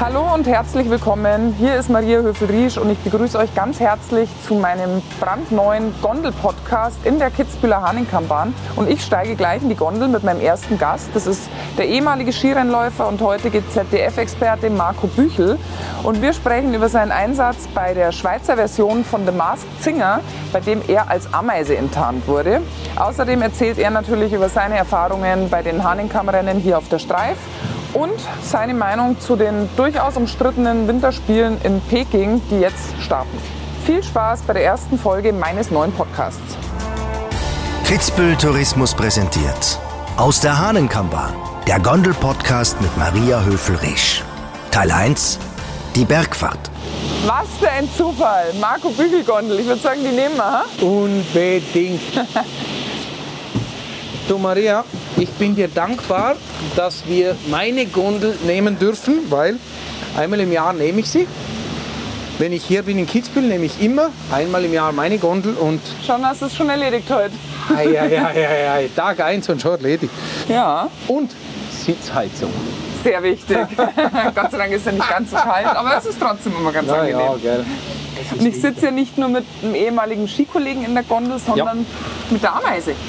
Hallo und herzlich willkommen. Hier ist Maria Höfel-Riesch und ich begrüße euch ganz herzlich zu meinem brandneuen Gondel-Podcast in der Kitzbühler Hahnenkammbahn. Und ich steige gleich in die Gondel mit meinem ersten Gast. Das ist der ehemalige Skirennläufer und heutige ZDF-Experte Marco Büchel. Und wir sprechen über seinen Einsatz bei der Schweizer Version von The Masked Singer, bei dem er als Ameise enttarnt wurde. Außerdem erzählt er natürlich über seine Erfahrungen bei den Hahnenkammrennen hier auf der Streif und seine Meinung zu den durchaus umstrittenen Winterspielen in Peking, die jetzt starten. Viel Spaß bei der ersten Folge meines neuen Podcasts. Kitzbühel Tourismus präsentiert aus der Hahnenkammbahn, der Gondel-Podcast mit Maria Höfel-Resch. Teil 1, die Bergfahrt. Was für ein Zufall. Marco Bügelgondel, ich würde sagen, die nehmen wir. Ha? Unbedingt. du Maria, ich bin dir dankbar, dass wir meine Gondel nehmen dürfen, weil einmal im Jahr nehme ich sie. Wenn ich hier bin in Kitzbühel, nehme ich immer einmal im Jahr meine Gondel und Schon hast du es schon erledigt heute. ei, ei, ei, ei, Tag eins und schon erledigt. Ja, Und Sitzheizung. sehr wichtig. Gott sei Dank ist ja nicht ganz so kalt, aber es ist trotzdem immer ganz Ja, angenehm. ja, gell. Und ich sitze ja nicht nur mit einem ehemaligen Skikollegen in der Gondel, sondern mit der Ameise.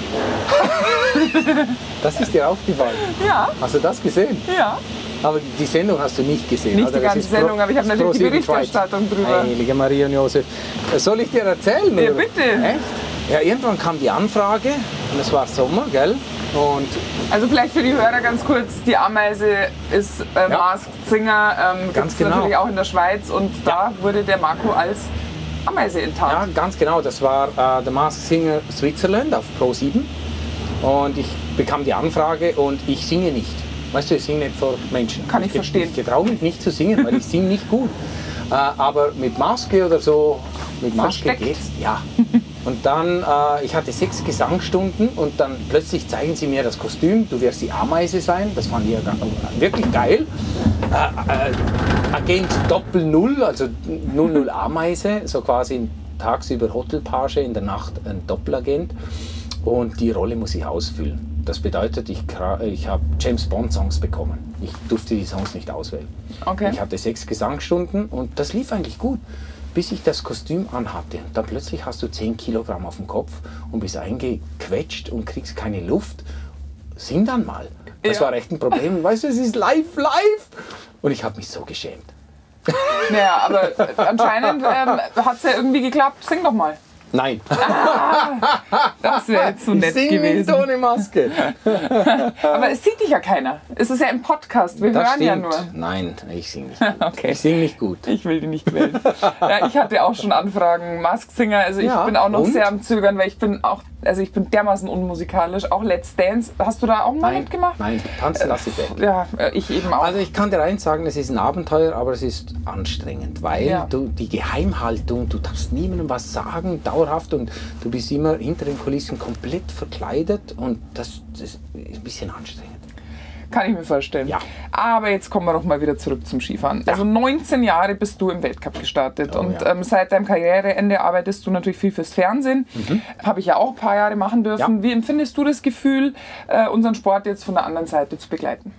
Das ist dir aufgefallen. Ja, Hast du das gesehen? ja. Aber die Sendung hast du nicht gesehen. Nicht oder? die ganze Pro- Sendung, aber ich habe natürlich die. Berichterstattung drüber. Heilige Maria und Josef. Soll ich dir erzählen? Ja, oder? bitte. Echt? Ja, irgendwann kam die Anfrage und es war Sommer, gell? Und Also vielleicht für die Hörer ganz kurz, die Ameise ist äh, Ja. Masked Singer, ähm, Ganz genau. natürlich auch in der Schweiz und da wurde der Marco als Ameise ja, enttarnt. ganz genau, das war äh, der Masked Singer Switzerland auf Pro 7. Und ich bekam die Anfrage und ich singe nicht. Weißt du, ich singe nicht vor Menschen. Kann ich ge- verstehen. Ich getraue mich nicht zu singen, weil ich singe nicht gut. Äh, aber mit Maske oder so, mit Maske Versteckt. geht's. Ja. Und dann, äh, ich hatte sechs Gesangsstunden und dann plötzlich zeigen sie mir das Kostüm, du wirst die Ameise sein. Das fand ich ja wirklich geil. Äh, äh, Agent Doppel Null, also 00 Ameise, so quasi tagsüber Hotelpage, in der Nacht ein Doppelagent. Und die Rolle muss ich ausfüllen. Das bedeutet, ich, ich habe James Bond Songs bekommen. Ich durfte die Songs nicht auswählen. Okay. Ich hatte sechs Gesangsstunden und das lief eigentlich gut, bis ich das Kostüm anhatte. Und dann plötzlich hast du 10 Kilogramm auf dem Kopf und bist eingequetscht und kriegst keine Luft. Sing dann mal. Das Ja. war echt ein Problem. Weißt du, es ist live, live. Und ich habe mich so geschämt. Naja, aber anscheinend ähm, hat es ja irgendwie geklappt. Sing doch mal. Nein, Das wäre jetzt so nett nicht gewesen. ohne Maske. Aber es sieht dich ja keiner. Es ist ja ein Podcast. Wir Das hören ja stimmt. nur. Nein, ich singe nicht gut. Okay. Ich singe nicht gut. Ich will die nicht wählen. ja, ich hatte auch schon Anfragen, Mask Singer. Also ich Ja, bin auch noch und? sehr am Zögern, weil ich bin auch, also ich bin dermaßen unmusikalisch. Auch Let's Dance. Hast du da auch mal Nein, mitgemacht? nein, tanzen lasse ich weg. Ja, ich eben auch. Also ich kann dir eins sagen, es ist ein Abenteuer, aber es ist anstrengend, weil Ja. du die Geheimhaltung, du darfst niemandem was sagen, dauerhaft und du bist immer hinter den Kulissen komplett verkleidet und das, das ist ein bisschen anstrengend. Kann ich mir vorstellen. Ja. Aber jetzt kommen wir doch mal wieder zurück zum Skifahren. Also 19 Jahre bist du im Weltcup gestartet Oh, und ja. ähm, seit deinem Karriereende arbeitest du natürlich viel fürs Fernsehen. Habe ich ja auch ein paar Jahre machen dürfen. Mhm. Ja. Wie empfindest du das Gefühl, äh, unseren Sport jetzt von der anderen Seite zu begleiten?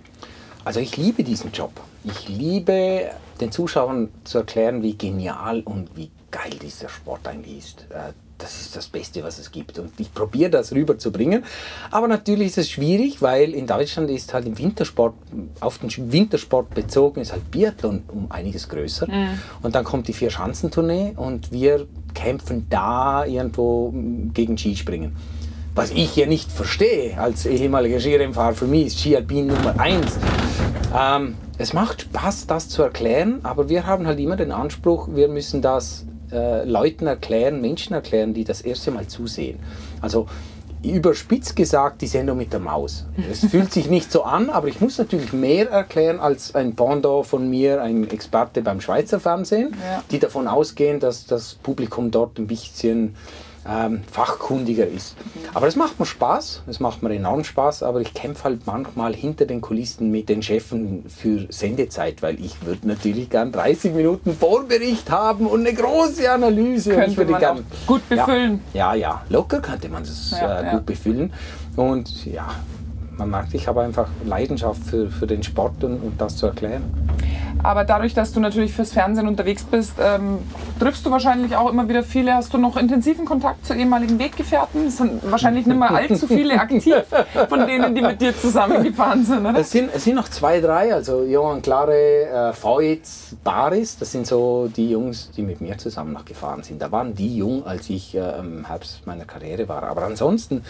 Also ich liebe diesen Job. Ich liebe den Zuschauern zu erklären, wie genial und wie geil dieser Sport eigentlich ist. Äh, Das ist das Beste, was es gibt. Und ich probiere das rüberzubringen. Aber natürlich ist es schwierig, weil in Deutschland ist halt im Wintersport, auf den Wintersport bezogen, ist halt Biathlon um einiges größer. Und dann kommt die Vier-Schanzentournee und wir kämpfen da irgendwo mm, gegen Skispringen. Was ich ja nicht verstehe als ehemaliger Skirennfahrer, für mich ist Ski Alpin Nummer eins. Ähm, es macht Spaß, das zu erklären, aber wir haben halt immer den Anspruch, wir müssen das äh, Leuten erklären, Menschen erklären, die das erste Mal zusehen. Also überspitzt gesagt die Sendung mit der Maus. Es fühlt sich nicht so an, aber ich muss natürlich mehr erklären als ein Pendant von mir, ein Experte beim Schweizer Fernsehen, Ja. die davon ausgehen, dass das Publikum dort ein bisschen ähm, fachkundiger ist. Aber es macht mir Spaß, es macht mir enorm Spaß, aber ich kämpfe halt manchmal hinter den Kulissen mit den Chefen für Sendezeit, weil ich würde natürlich gern 30 Minuten Vorbericht haben und eine große Analyse. Und ich Könnte würde man gern, gut befüllen. Ja, ja, ja, locker könnte man das Ja, äh, ja. gut befüllen. Und ja, man merkt, ich habe einfach Leidenschaft für, für den Sport und, und das zu erklären. Aber dadurch, dass du natürlich fürs Fernsehen unterwegs bist, ähm, triffst du wahrscheinlich auch immer wieder viele. Hast du noch intensiven Kontakt zu ehemaligen Weggefährten? Es sind wahrscheinlich nicht mehr allzu viele aktiv von denen, die mit dir zusammengefahren sind, oder? Es sind, es sind noch zwei, drei, also Johann Klare, äh, Voits, Baris, das sind so die Jungs, die mit mir zusammen noch gefahren sind. Da waren die jung, als ich äh, im Herbst meiner Karriere war. Aber ansonsten,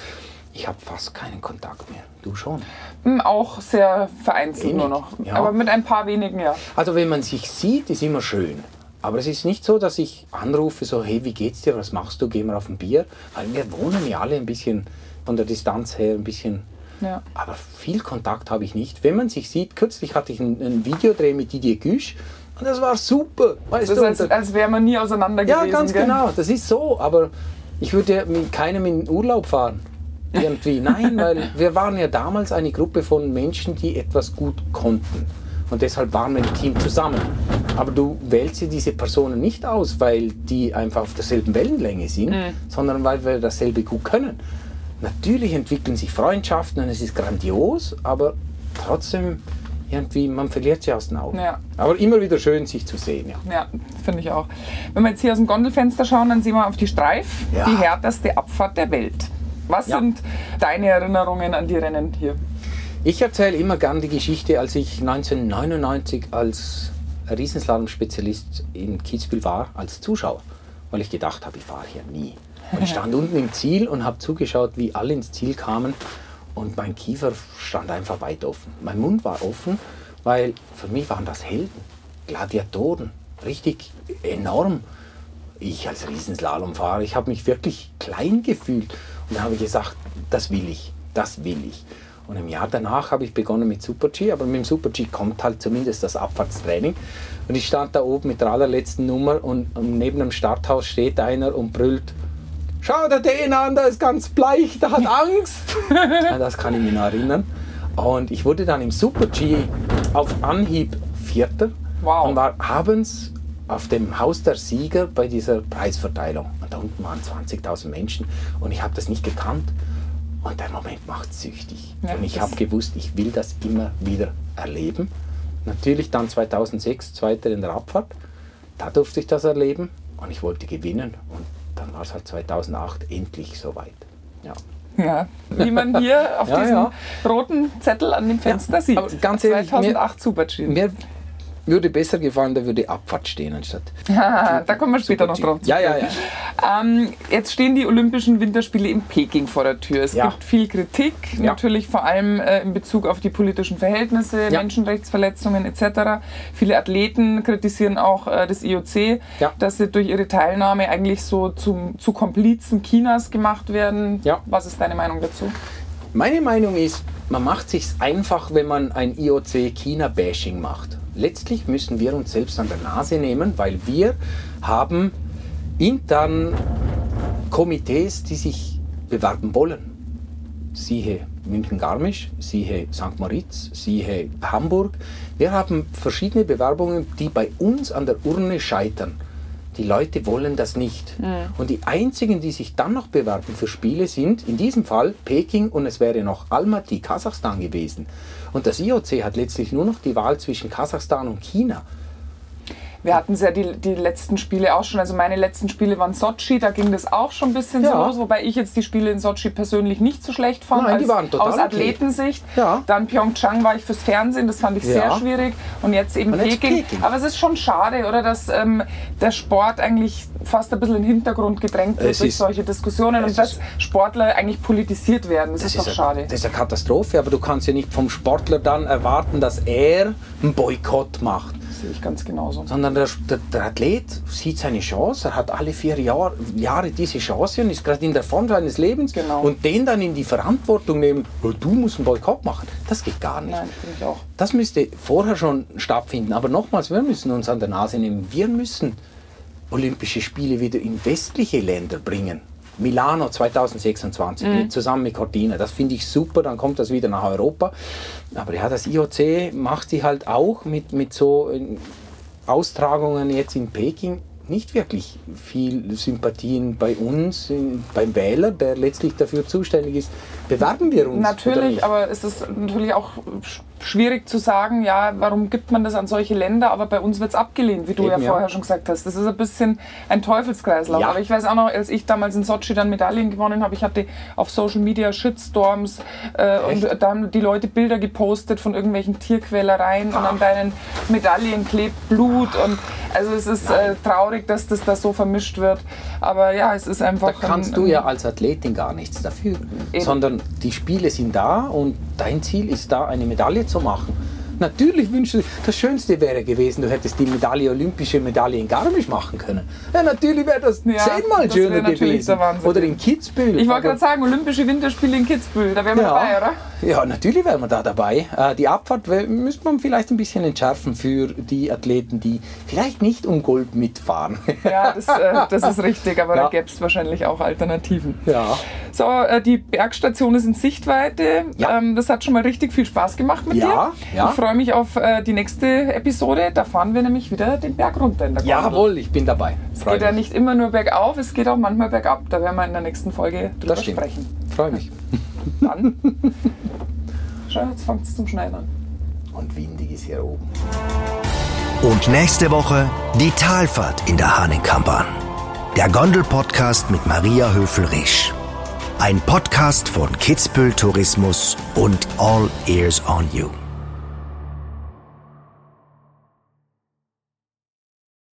ich habe fast keinen Kontakt mehr. Du schon? Hm, Auch sehr vereinzelt nur noch. ja. Aber mit ein paar wenigen, ja. Also wenn man sich sieht, ist immer schön. Aber es ist nicht so, dass ich anrufe, so, hey, wie geht's dir, was machst du, gehen wir auf ein Bier. Weil wir wohnen ja alle ein bisschen von der Distanz her ein bisschen. ja. Aber viel Kontakt habe ich nicht. Wenn man sich sieht, kürzlich hatte ich ein, ein Videodreh mit Didier Güsch und das war super. Weißt Das ist, als, als wäre man nie auseinander ja, gewesen. ganz gell? genau, das ist so. Aber ich würde mit keinem in Urlaub fahren. Irgendwie. Nein, weil wir waren ja damals eine Gruppe von Menschen, die etwas gut konnten. Und deshalb waren wir im Team zusammen. Aber du wählst dir diese Personen nicht aus, weil die einfach auf derselben Wellenlänge sind, sondern weil wir dasselbe gut können. Natürlich entwickeln sich Freundschaften und es ist grandios, aber trotzdem irgendwie, man verliert sie aus den Augen. Ja. Aber immer wieder schön, sich zu sehen. Ja. Ja, finde ich auch. Wenn wir jetzt hier aus dem Gondelfenster schauen, dann sehen wir auf die Streif, Ja. die härteste Abfahrt der Welt. Was Ja. sind deine Erinnerungen an die Rennen hier? Ich erzähle immer gern die Geschichte, als ich 1999 als Riesenslalom-Spezialist in Kitzbühel war, als Zuschauer, weil ich gedacht habe, ich fahre hier nie. Und ich stand unten im Ziel und habe zugeschaut, wie alle ins Ziel kamen und mein Kiefer stand einfach weit offen. Mein Mund war offen, weil für mich waren das Helden, Gladiatoren, richtig enorm. Ich als Riesenslalomfahrer, ich habe mich wirklich klein gefühlt und da habe ich gesagt, das will ich, das will ich. Und im Jahr danach habe ich begonnen mit Super-G, aber mit dem Super-G kommt halt zumindest das Abfahrtstraining. Und ich stand da oben mit der allerletzten Nummer und, neben dem Starthaus steht einer und brüllt, schau dir den an, der ist ganz bleich, der hat Angst. das kann ich mich noch erinnern. Und ich wurde dann im Super-G auf Anhieb Vierter Wow. und war abends auf dem Haus der Sieger bei dieser Preisverteilung. Unten waren 20.000 Menschen und ich habe das nicht gekannt. Und der Moment macht süchtig. Ja, und ich habe gewusst, ich will das immer wieder erleben. Natürlich dann 2006, Zweiter in der Abfahrt. Da durfte ich das erleben und ich wollte gewinnen. Und dann war es halt 2008 endlich soweit. Ja. Ja, wie man hier auf Ja, diesem ja. roten Zettel an dem Fenster sieht. aber ganz ehrlich, 2008 Super-G. Mir würde besser gefallen, da würde Abfahrt stehen anstatt. Da kommen wir später noch drauf. zu Ja, ja, ja. Ähm, jetzt stehen die Olympischen Winterspiele in Peking vor der Tür. Es Ja. gibt viel Kritik, Ja. natürlich vor allem äh, in Bezug auf die politischen Verhältnisse, Ja. Menschenrechtsverletzungen etc. Viele Athleten kritisieren auch äh, das IOC, dass sie durch ihre Teilnahme eigentlich so zum, zu Komplizen Chinas gemacht werden. Was ist deine Meinung dazu? Meine Meinung ist, man macht sich einfach, wenn man ein IOC-China-Bashing macht. Letztlich müssen wir uns selbst an der Nase nehmen, weil wir haben intern Komitees, die sich bewerben wollen. Siehe München-Garmisch, siehe St. Moritz, siehe Hamburg. Wir haben verschiedene Bewerbungen, die bei uns an der Urne scheitern. Die Leute wollen das nicht. Und die einzigen, die sich dann noch bewerben für Spiele, sind in diesem Fall Peking und es wäre noch Almaty, Kasachstan gewesen. Und das IOC hat letztlich nur noch die Wahl zwischen Kasachstan und China. Wir hatten ja die, die letzten Spiele auch schon. Also meine letzten Spiele waren Sochi, da ging das auch schon ein bisschen Ja. so los, wobei ich jetzt die Spiele in Sochi persönlich nicht so schlecht fand. Nein, die waren total aus okay. Athletensicht. Ja. Dann Pyeongchang war ich fürs Fernsehen, das fand ich Ja. sehr schwierig. Und jetzt eben Und jetzt Peking. Peking. Aber es ist schon schade, oder, dass ähm, der Sport eigentlich fast ein bisschen in den Hintergrund gedrängt wird Es durch ist- solche Diskussionen es und dass ist- Sportler eigentlich politisiert werden. Das, ist doch eine, schade. Das ist eine Katastrophe, aber du kannst ja nicht vom Sportler dann erwarten, dass er einen Boykott macht. Sehe ich ganz genauso. sondern der, der, der Athlet sieht seine Chance, er hat alle vier Jahr, Jahre diese Chance und ist gerade in der Form seines Lebens Genau. und den dann in die Verantwortung nehmen, "Oh, du musst einen Boykott machen, das geht gar nicht. Nein, finde ich auch. Das müsste vorher schon stattfinden, aber nochmals, wir müssen uns an der Nase nehmen, wir müssen Olympische Spiele wieder in westliche Länder bringen. Milano 2026 mit, zusammen mit Cortina. Das finde ich super, dann kommt das wieder nach Europa. Aber ja, das IOC macht sie halt auch mit, mit so äh, Austragungen jetzt in Peking nicht wirklich viel Sympathien bei uns, in, beim Wähler, der letztlich dafür zuständig ist. Bewerben wir uns? Natürlich, aber es ist natürlich auch schwierig zu sagen, ja, warum gibt man das an solche Länder, aber bei uns wird es abgelehnt, wie du Eben, ja ja. vorher schon gesagt hast. Das ist ein bisschen ein Teufelskreislauf. Ja. Aber ich weiß auch noch, als ich damals in Sochi dann Medaillen gewonnen habe, ich hatte auf Social Media Shitstorms äh, und da haben die Leute Bilder gepostet von irgendwelchen Tierquälereien und an deinen Medaillen klebt Blut und also es ist äh, traurig, dass das da so vermischt wird. Aber ja, es ist einfach. Da kannst ein- du ja als Athletin gar nichts dafür, Eben. sondern die Spiele sind da und dein Ziel ist da, eine Medaille zu machen. Natürlich wünschst du, das Schönste wäre gewesen, du hättest die Medaille, olympische Medaille in Garmisch machen können. Ja, natürlich wäre das Ja, zehnmal das schöner gewesen. Oder in Kitzbühel. Ich wollte gerade sagen, Olympische Winterspiele in Kitzbühel, da wären wir ja, dabei, oder? Ja, natürlich wären wir da dabei. Äh, die Abfahrt müsste man vielleicht ein bisschen entschärfen für die Athleten, die vielleicht nicht um Gold mitfahren. Ja, das, äh, das ist richtig, aber Ja. da gäbe es wahrscheinlich auch Alternativen. ja. So, äh, die Bergstation ist in Sichtweite. Ja. Ähm, das hat schon mal richtig viel Spaß gemacht mit Ja, dir. ja. Ich freue mich auf die nächste Episode. Da fahren wir nämlich wieder den Berg runter in der Gondel. Jawohl, ich bin dabei. Es geht ja mich. nicht immer nur bergauf, es geht auch manchmal bergab. Da werden wir in der nächsten Folge drüber sprechen. Freue mich. Dann. Schau, jetzt fängt es zum Schneiden an. Und windig ist hier oben. Und nächste Woche die Talfahrt in der Hahnenkammern. Der Gondel-Podcast mit Maria Höfel-Risch. Ein Podcast von Kitzbühel Tourismus und All Ears on You.